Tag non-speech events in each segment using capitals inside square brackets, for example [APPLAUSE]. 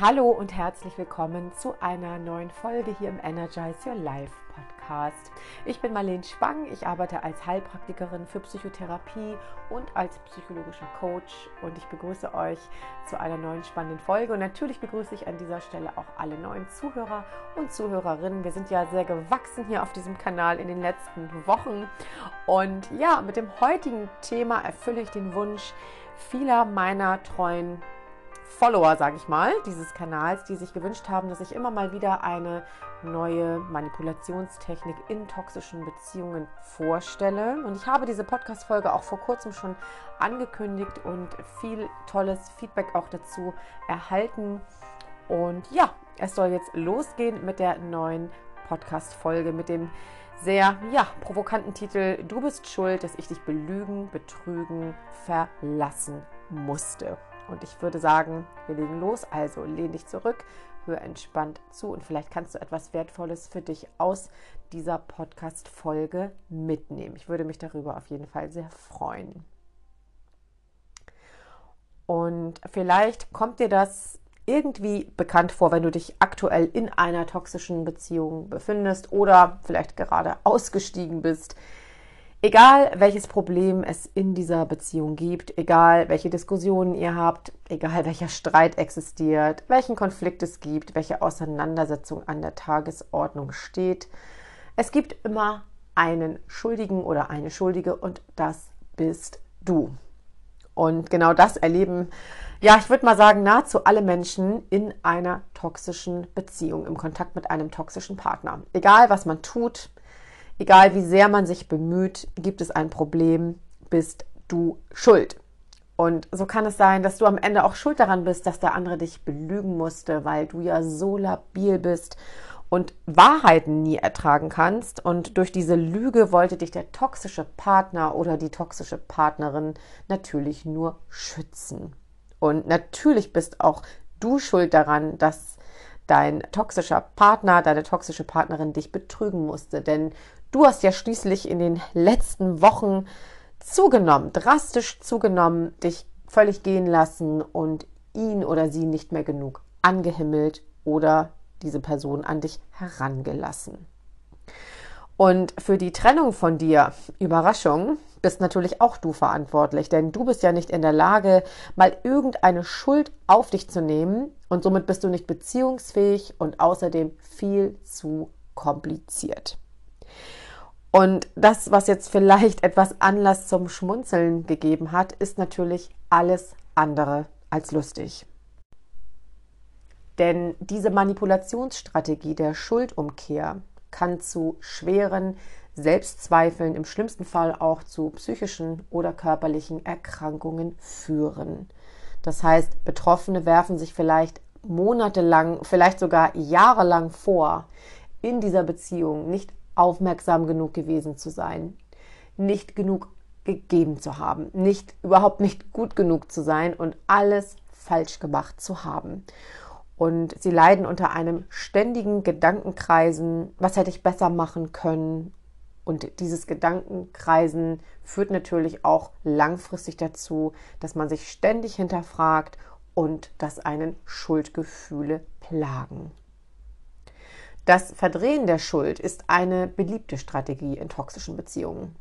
Hallo und herzlich willkommen zu einer neuen Folge hier im Energize Your Life Podcast. Ich bin Marlene Spang, ich arbeite als Heilpraktikerin für Psychotherapie und als psychologischer Coach und ich begrüße euch zu einer neuen spannenden Folge und natürlich begrüße ich an dieser Stelle auch alle neuen Zuhörer und Zuhörerinnen. Wir sind ja sehr gewachsen hier auf diesem Kanal in den letzten Wochen und ja, mit dem heutigen Thema erfülle ich den Wunsch vieler meiner treuen Follower, sage ich mal, dieses Kanals, die sich gewünscht haben, dass ich immer mal wieder eine neue Manipulationstechnik in toxischen Beziehungen vorstelle. Und ich habe diese Podcast-Folge auch vor kurzem schon angekündigt und viel tolles Feedback auch dazu erhalten. Und ja, es soll jetzt losgehen mit der neuen Podcast-Folge, mit dem sehr ja, provokanten Titel Du bist schuld, dass ich dich belügen, betrügen, verlassen musste. Und ich würde sagen, wir legen los. Also lehn dich zurück, hör entspannt zu und vielleicht kannst du etwas Wertvolles für dich aus dieser Podcast-Folge mitnehmen. Ich würde mich darüber auf jeden Fall sehr freuen. Und vielleicht kommt dir das irgendwie bekannt vor, wenn du dich aktuell in einer toxischen Beziehung befindest oder vielleicht gerade ausgestiegen bist Egal welches Problem es in dieser Beziehung gibt, egal welche Diskussionen ihr habt, egal welcher Streit existiert, welchen Konflikt es gibt, welche Auseinandersetzung an der Tagesordnung steht, es gibt immer einen Schuldigen oder eine Schuldige und das bist du. Und genau das erleben, ja, ich würde mal sagen, nahezu alle Menschen in einer toxischen Beziehung, im Kontakt mit einem toxischen Partner. Egal was man tut, Egal wie sehr man sich bemüht, gibt es ein Problem, bist du schuld. Und so kann es sein, dass du am Ende auch schuld daran bist, dass der andere dich belügen musste, weil du ja so labil bist und Wahrheiten nie ertragen kannst. Und durch diese Lüge wollte dich der toxische Partner oder die toxische Partnerin natürlich nur schützen. Und natürlich bist auch du schuld daran, dass dein toxischer Partner, deine toxische Partnerin dich betrügen musste. Denn Du hast ja schließlich in den letzten Wochen zugenommen, drastisch zugenommen, dich völlig gehen lassen und ihn oder sie nicht mehr genug angehimmelt oder diese Person an dich herangelassen. Und für die Trennung von dir, Überraschung, bist natürlich auch du verantwortlich, denn du bist ja nicht in der Lage, mal irgendeine Schuld auf dich zu nehmen und somit bist du nicht beziehungsfähig und außerdem viel zu kompliziert. Und das, was jetzt vielleicht [LAUGHS] etwas Anlass zum Schmunzeln gegeben hat, ist natürlich alles andere als lustig. Denn diese Manipulationsstrategie der Schuldumkehr kann zu schweren Selbstzweifeln, im schlimmsten Fall auch zu psychischen oder körperlichen Erkrankungen führen. Das heißt, Betroffene werfen sich vielleicht monatelang, vielleicht sogar jahrelang vor, in dieser Beziehung nicht aufmerksam genug gewesen zu sein, nicht genug gegeben zu haben, nicht überhaupt nicht gut genug zu sein und alles falsch gemacht zu haben. Und sie leiden unter einem ständigen Gedankenkreisen, was hätte ich besser machen können? Und dieses Gedankenkreisen führt natürlich auch langfristig dazu, dass man sich ständig hinterfragt und dass einen Schuldgefühle plagen. Das Verdrehen der Schuld ist eine beliebte Strategie in toxischen Beziehungen.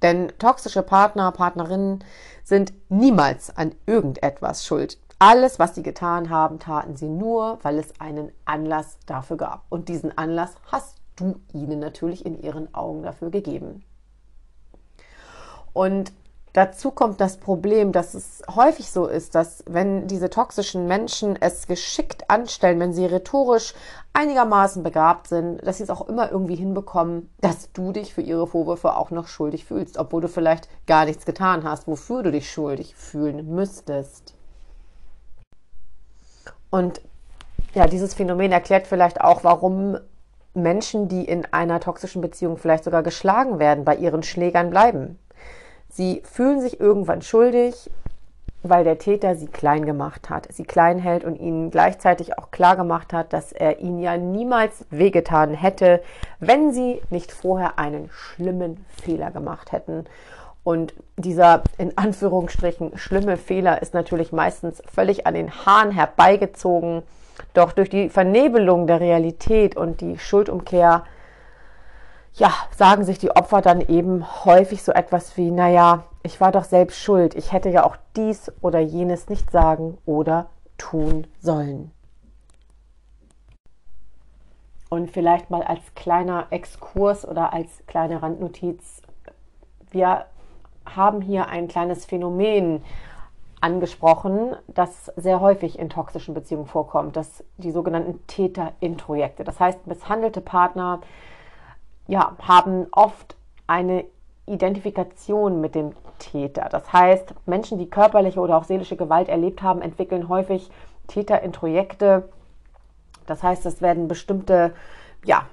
Denn toxische Partner, Partnerinnen sind niemals an irgendetwas schuld. Alles, was sie getan haben, taten sie nur, weil es einen Anlass dafür gab. Und diesen Anlass hast du ihnen natürlich in ihren Augen dafür gegeben. Und Dazu kommt das Problem, dass es häufig so ist, dass wenn diese toxischen Menschen es geschickt anstellen, wenn sie rhetorisch einigermaßen begabt sind, dass sie es auch immer irgendwie hinbekommen, dass du dich für ihre Vorwürfe auch noch schuldig fühlst, obwohl du vielleicht gar nichts getan hast, wofür du dich schuldig fühlen müsstest. Und ja, dieses Phänomen erklärt vielleicht auch, warum Menschen, die in einer toxischen Beziehung vielleicht sogar geschlagen werden, bei ihren Schlägern bleiben. Sie fühlen sich irgendwann schuldig, weil der Täter sie klein gemacht hat, sie klein hält und ihnen gleichzeitig auch klar gemacht hat, dass er ihnen ja niemals wehgetan hätte, wenn sie nicht vorher einen schlimmen Fehler gemacht hätten. Und dieser in Anführungsstrichen schlimme Fehler ist natürlich meistens völlig an den Haaren herbeigezogen Doch durch die Vernebelung der Realität und die Schuldumkehr, ja, sagen sich die Opfer dann eben häufig so etwas wie, naja, ich war doch selbst schuld, ich hätte ja auch dies oder jenes nicht sagen oder tun sollen. Und vielleicht mal als kleiner Exkurs oder als kleine Randnotiz, wir haben hier ein kleines Phänomen angesprochen, das sehr häufig in toxischen Beziehungen vorkommt, das die sogenannten Täter-Introjekte. Das heißt, misshandelte Partner ja, haben oft eine Identifikation mit dem Täter. Das heißt, Menschen, die körperliche oder auch seelische Gewalt erlebt haben, entwickeln häufig Täter-Introjekte. Das heißt, es werden bestimmte ja,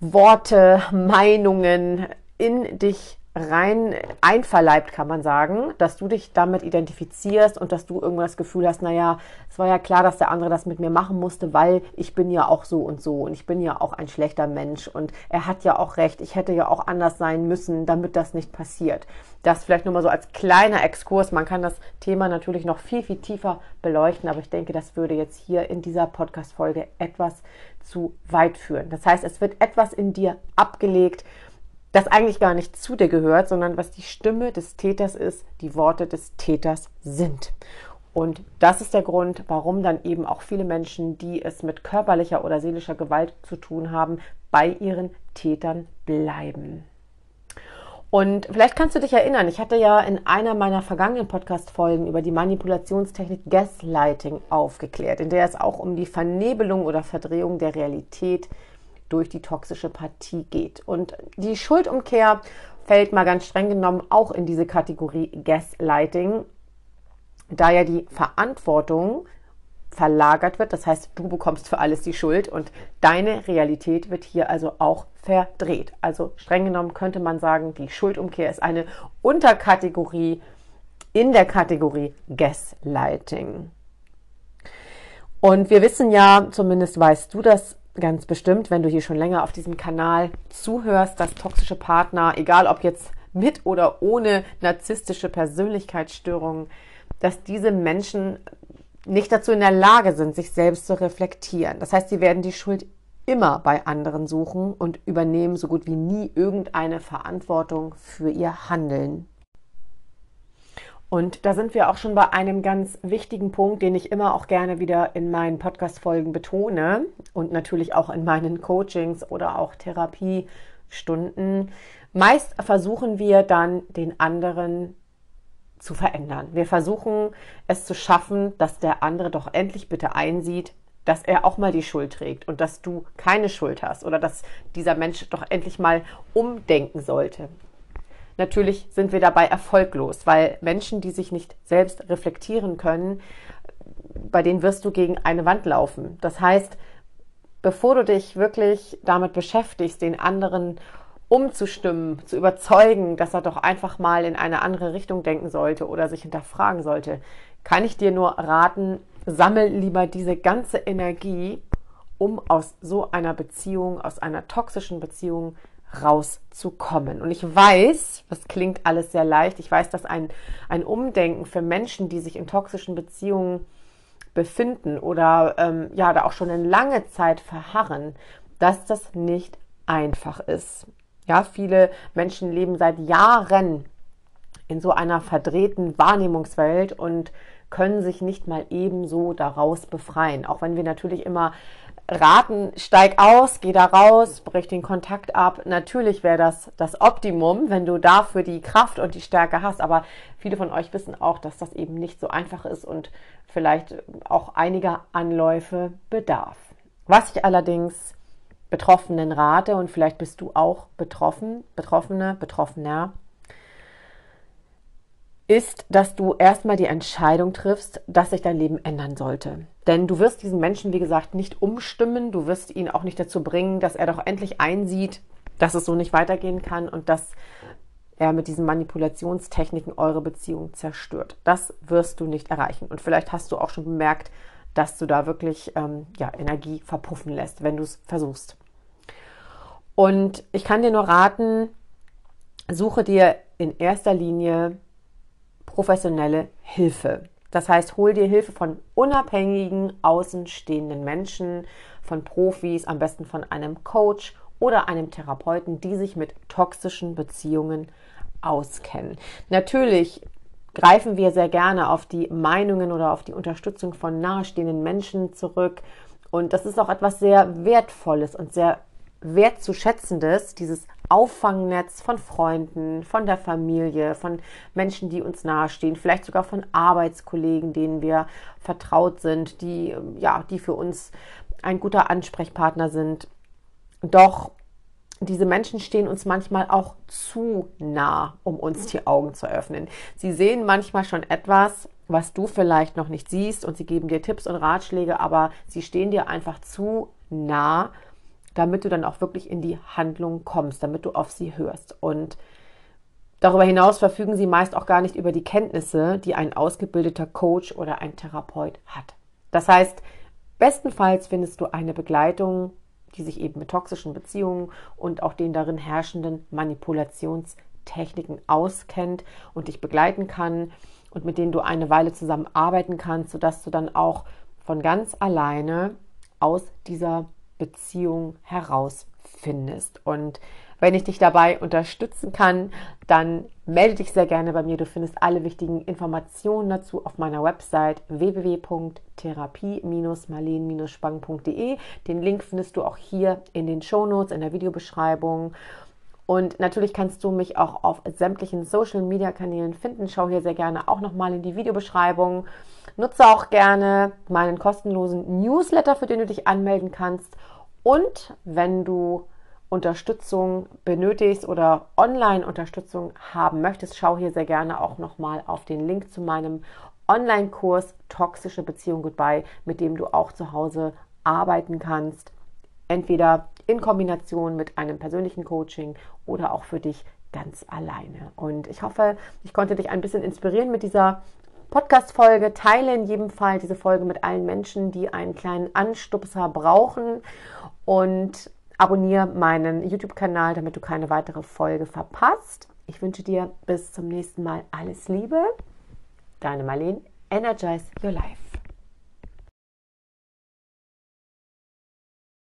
Worte, Meinungen in dich rein einverleibt, kann man sagen, dass du dich damit identifizierst und dass du irgendwann das Gefühl hast, naja, es war ja klar, dass der andere das mit mir machen musste, weil ich bin ja auch so und so und ich bin ja auch ein schlechter Mensch und er hat ja auch recht, ich hätte ja auch anders sein müssen, damit das nicht passiert. Das vielleicht nur mal so als kleiner Exkurs. Man kann das Thema natürlich noch viel, viel tiefer beleuchten, aber ich denke, das würde jetzt hier in dieser Podcast-Folge etwas zu weit führen. Das heißt, es wird etwas in dir abgelegt, das eigentlich gar nicht zu dir gehört, sondern was die Stimme des Täters ist, die Worte des Täters sind. Und das ist der Grund, warum dann eben auch viele Menschen, die es mit körperlicher oder seelischer Gewalt zu tun haben, bei ihren Tätern bleiben. Und vielleicht kannst du dich erinnern, ich hatte ja in einer meiner vergangenen Podcast-Folgen über die Manipulationstechnik Gaslighting aufgeklärt, in der es auch um die Vernebelung oder Verdrehung der Realität durch die toxische Partie geht. Und die Schuldumkehr fällt mal ganz streng genommen auch in diese Kategorie Gaslighting, da ja die Verantwortung verlagert wird. Das heißt, du bekommst für alles die Schuld und deine Realität wird hier also auch verdreht. Also streng genommen könnte man sagen, die Schuldumkehr ist eine Unterkategorie in der Kategorie Gaslighting. Und wir wissen ja, zumindest weißt du das ganz bestimmt, wenn du hier schon länger auf diesem Kanal zuhörst, dass toxische Partner, egal ob jetzt mit oder ohne narzisstische Persönlichkeitsstörungen, dass diese Menschen nicht dazu in der Lage sind, sich selbst zu reflektieren. Das heißt, sie werden die Schuld immer bei anderen suchen und übernehmen so gut wie nie irgendeine Verantwortung für ihr Handeln. Und da sind wir auch schon bei einem ganz wichtigen Punkt, den ich immer auch gerne wieder in meinen Podcast-Folgen betone und natürlich auch in meinen Coachings oder auch Therapiestunden. Meist versuchen wir dann den anderen zu verändern. Wir versuchen es zu schaffen, dass der andere doch endlich bitte einsieht, dass er auch mal die Schuld trägt und dass du keine Schuld hast oder dass dieser Mensch doch endlich mal umdenken sollte. Natürlich sind wir dabei erfolglos, weil Menschen, die sich nicht selbst reflektieren können, bei denen wirst du gegen eine Wand laufen. Das heißt, bevor du dich wirklich damit beschäftigst, den anderen umzustimmen, zu überzeugen, dass er doch einfach mal in eine andere Richtung denken sollte oder sich hinterfragen sollte, kann ich dir nur raten, sammel lieber diese ganze Energie, um aus so einer Beziehung, aus einer toxischen Beziehung rauszukommen. Und ich weiß, das klingt alles sehr leicht, ich weiß, dass ein, ein Umdenken für Menschen, die sich in toxischen Beziehungen befinden oder ähm, ja, da auch schon eine lange Zeit verharren, dass das nicht einfach ist. Ja, viele Menschen leben seit Jahren in so einer verdrehten Wahrnehmungswelt und können sich nicht mal ebenso daraus befreien. Auch wenn wir natürlich immer raten, steig aus, geh da raus, brich den Kontakt ab. Natürlich wäre das das Optimum, wenn du dafür die Kraft und die Stärke hast. Aber viele von euch wissen auch, dass das eben nicht so einfach ist und vielleicht auch einiger Anläufe bedarf. Was ich allerdings Betroffenen rate, und vielleicht bist du auch betroffen, Betroffene, Betroffener, ist, dass du erstmal die Entscheidung triffst, dass sich dein Leben ändern sollte. Denn du wirst diesen Menschen, wie gesagt, nicht umstimmen, du wirst ihn auch nicht dazu bringen, dass er doch endlich einsieht, dass es so nicht weitergehen kann und dass er mit diesen Manipulationstechniken eure Beziehung zerstört. Das wirst du nicht erreichen. Und vielleicht hast du auch schon bemerkt, dass du da wirklich ähm, ja, Energie verpuffen lässt, wenn du es versuchst. Und ich kann dir nur raten, suche dir in erster Linie professionelle Hilfe. Das heißt, hol dir Hilfe von unabhängigen, außenstehenden Menschen, von Profis, am besten von einem Coach oder einem Therapeuten, die sich mit toxischen Beziehungen auskennen. Natürlich greifen wir sehr gerne auf die Meinungen oder auf die Unterstützung von nahestehenden Menschen zurück. Und das ist auch etwas sehr Wertvolles und sehr wertzuschätzendes, dieses Auffangnetz von Freunden, von der Familie, von Menschen, die uns nahestehen, vielleicht sogar von Arbeitskollegen, denen wir vertraut sind, die, ja, die für uns ein guter Ansprechpartner sind. Doch diese Menschen stehen uns manchmal auch zu nah, um uns die Augen zu öffnen. Sie sehen manchmal schon etwas, was du vielleicht noch nicht siehst und sie geben dir Tipps und Ratschläge, aber sie stehen dir einfach zu nah, damit du dann auch wirklich in die Handlung kommst, damit du auf sie hörst. Und darüber hinaus verfügen sie meist auch gar nicht über die Kenntnisse, die ein ausgebildeter Coach oder ein Therapeut hat. Das heißt, bestenfalls findest du eine Begleitung, die sich eben mit toxischen Beziehungen und auch den darin herrschenden Manipulationstechniken auskennt und dich begleiten kann und mit denen du eine Weile zusammen arbeiten kannst, sodass du dann auch von ganz alleine aus dieser Beziehung herausfindest. Und wenn ich dich dabei unterstützen kann, dann melde dich sehr gerne bei mir. Du findest alle wichtigen Informationen dazu auf meiner Website www.therapie-marleen-spang.de. Den Link findest du auch hier in den Shownotes, in der Videobeschreibung. Und natürlich kannst du mich auch auf sämtlichen Social Media Kanälen finden. Schau hier sehr gerne auch nochmal in die Videobeschreibung. Nutze auch gerne meinen kostenlosen Newsletter, für den du dich anmelden kannst. Und wenn du Unterstützung benötigst oder Online-Unterstützung haben möchtest, schau hier sehr gerne auch nochmal auf den Link zu meinem Online-Kurs Toxische Beziehung Goodbye, mit dem du auch zu Hause arbeiten kannst. Entweder in Kombination mit einem persönlichen Coaching oder auch für dich ganz alleine. Und ich hoffe, ich konnte dich ein bisschen inspirieren mit dieser Podcast-Folge. Teile in jedem Fall diese Folge mit allen Menschen, die einen kleinen Anstupser brauchen. Und Abonniere meinen YouTube-Kanal, damit du keine weitere Folge verpasst. Ich wünsche dir bis zum nächsten Mal alles Liebe. Deine Marlene, Energize Your Life.